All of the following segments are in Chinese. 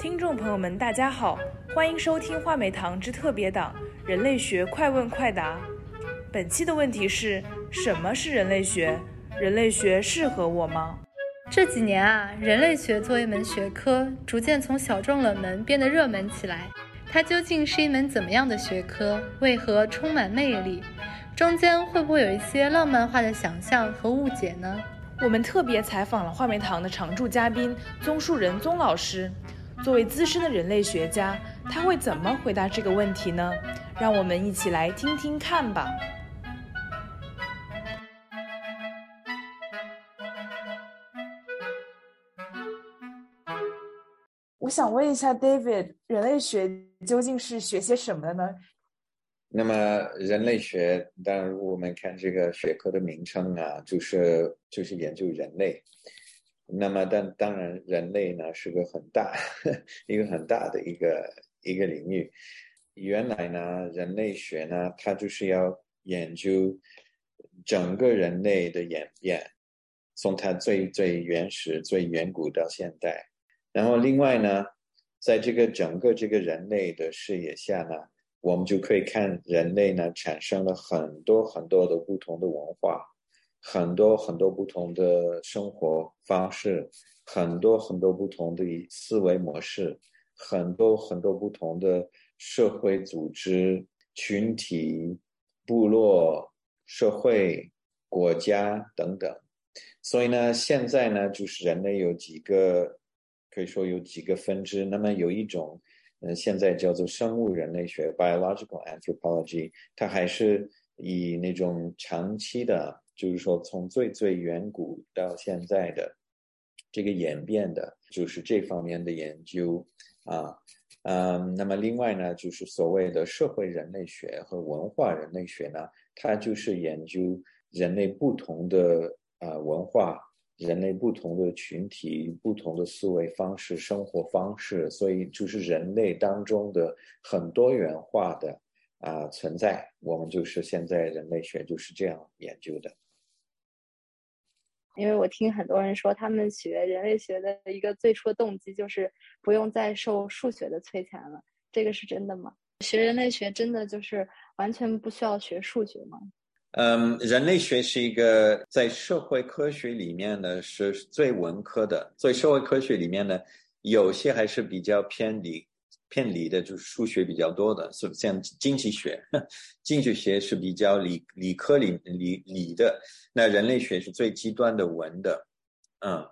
听众朋友们，大家好，欢迎收听话梅堂之特别档《人类学快问快答》。本期的问题是：什么是人类学？人类学适合我吗？这几年啊，人类学作为一门学科，逐渐从小众冷门变得热门起来。它究竟是一门怎么样的学科？为何充满魅力？中间会不会有一些浪漫化的想象和误解呢？我们特别采访了话梅堂的常驻嘉宾宗树人宗老师。作为资深的人类学家，他会怎么回答这个问题呢？让我们一起来听听看吧。我想问一下，David，人类学究竟是学些什么的呢？那么，人类学，当然我们看这个学科的名称啊，就是就是研究人类。那么，但当然，人类呢是个很大、一个很大的一个一个领域。原来呢，人类学呢，它就是要研究整个人类的演变，从它最最原始、最远古到现代。然后，另外呢，在这个整个这个人类的视野下呢，我们就可以看人类呢产生了很多很多的不同的文化。很多很多不同的生活方式，很多很多不同的思维模式，很多很多不同的社会组织、群体、部落、社会、国家等等。所以呢，现在呢，就是人类有几个，可以说有几个分支。那么有一种，嗯，现在叫做生物人类学 （biological anthropology），它还是以那种长期的。就是说，从最最远古到现在的这个演变的，就是这方面的研究啊，嗯，那么另外呢，就是所谓的社会人类学和文化人类学呢，它就是研究人类不同的啊文化、人类不同的群体、不同的思维方式、生活方式，所以就是人类当中的很多元化的啊存在，我们就是现在人类学就是这样研究的。因为我听很多人说，他们学人类学的一个最初的动机就是不用再受数学的摧残了。这个是真的吗？学人类学真的就是完全不需要学数学吗？嗯，人类学是一个在社会科学里面呢是最文科的，所以社会科学里面呢有些还是比较偏理。偏理的，就是数学比较多的，是像经济学，经济学是比较理理科理理理的。那人类学是最极端的文的，嗯，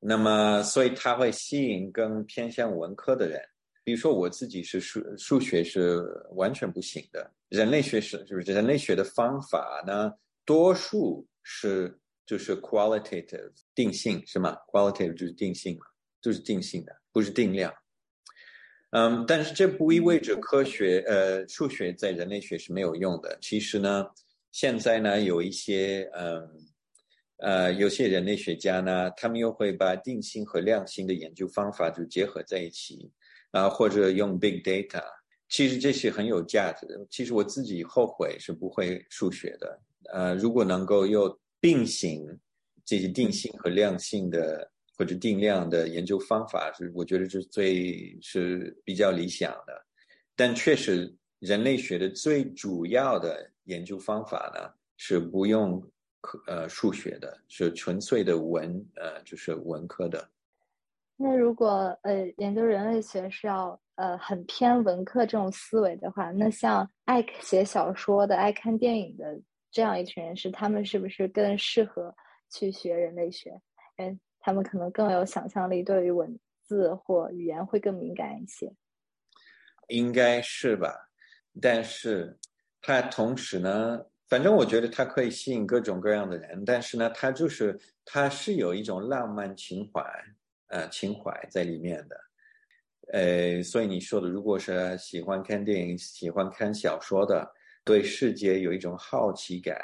那么所以它会吸引更偏向文科的人。比如说我自己是数数学是完全不行的，人类学是就是人类学的方法呢，多数是就是 qualitative 定性是吗？qualitative 就是定性嘛，就是定性的，不是定量。嗯，但是这不意味着科学，呃，数学在人类学是没有用的。其实呢，现在呢，有一些，嗯，呃，有些人类学家呢，他们又会把定性和量性的研究方法就结合在一起，啊，或者用 big data。其实这是很有价值的。其实我自己后悔是不会数学的。呃，如果能够又并行这些定性和量性的。或者定量的研究方法是，我觉得是最是比较理想的，但确实人类学的最主要的研究方法呢是不用科呃数学的，是纯粹的文呃就是文科的。那如果呃研究人类学是要呃很偏文科这种思维的话，那像爱写小说的、爱看电影的这样一群人士，他们是不是更适合去学人类学？嗯。他们可能更有想象力，对于文字或语言会更敏感一些，应该是吧？但是它同时呢，反正我觉得它可以吸引各种各样的人，但是呢，它就是它是有一种浪漫情怀，呃，情怀在里面的。呃，所以你说的，如果是喜欢看电影、喜欢看小说的，对世界有一种好奇感，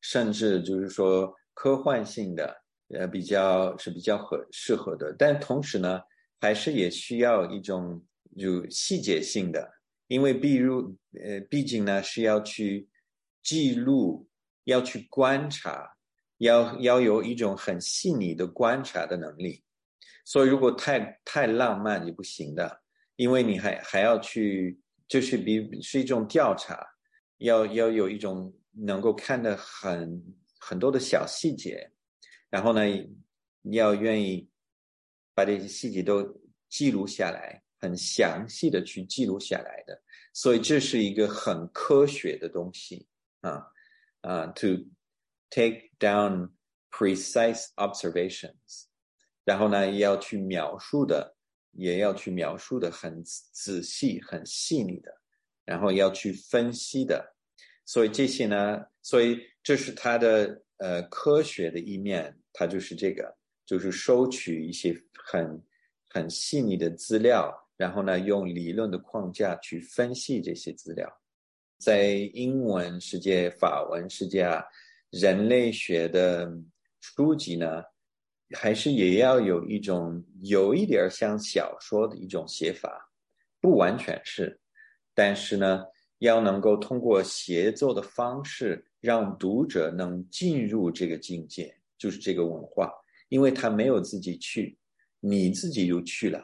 甚至就是说科幻性的。呃，比较是比较合适合的，但同时呢，还是也需要一种有细节性的，因为比如呃，毕竟呢是要去记录，要去观察，要要有一种很细腻的观察的能力，所以如果太太浪漫也不行的，因为你还还要去，就是比是一种调查，要要有一种能够看得很很多的小细节，然后呢，你要愿意把这些细节都记录下来，很详细的去记录下来的。所以这是一个很科学的东西啊啊，to take down precise observations，然后呢，也要去描述的，也要去描述的很仔细、很细腻的，然后要去分析的。所以这些呢，所以这是它的呃科学的一面，它就是这个，就是收取一些很很细腻的资料。然后呢，用理论的框架去分析这些资料，在英文世界、法文世界啊，人类学的书籍呢，还是也要有一种有一点像小说的一种写法，不完全是，但是呢，要能够通过协作的方式，让读者能进入这个境界，就是这个文化，因为他没有自己去，你自己就去了。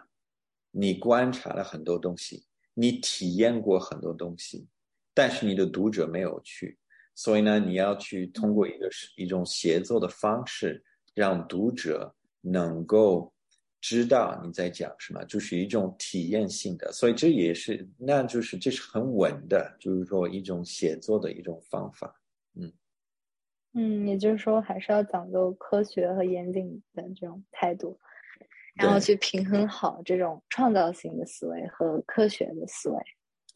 你观察了很多东西，你体验过很多东西，但是你的读者没有去，所以呢，你要去通过一个一种协作的方式，让读者能够知道你在讲什么，就是一种体验性的，所以这也是，那就是这是很稳的，就是说一种写作的一种方法，嗯嗯，也就是说还是要讲究科学和严谨的这种态度。然后去平衡好这种创造性的思维和科学的思维。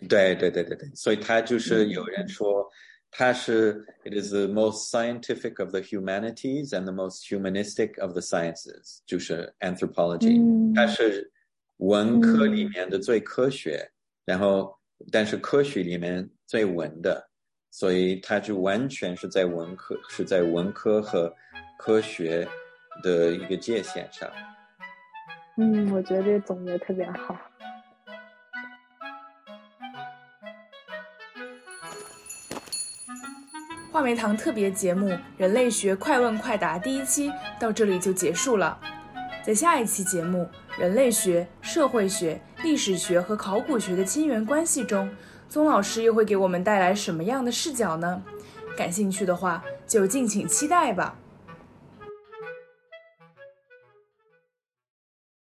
对对对对对，所以他就是有人说，他是 it is the most scientific of the humanities and the most humanistic of the sciences，就是 anthropology，它是文科里面的最科学，然后但是科学里面最文的，所以它就完全是在文科是在文科和科学的一个界限上。嗯，我觉得这总结特别好。话梅堂特别节目《人类学快问快答》第一期到这里就结束了。在下一期节目《人类学、社会学、历史学和考古学的亲缘关系》中，宗老师又会给我们带来什么样的视角呢？感兴趣的话，就敬请期待吧。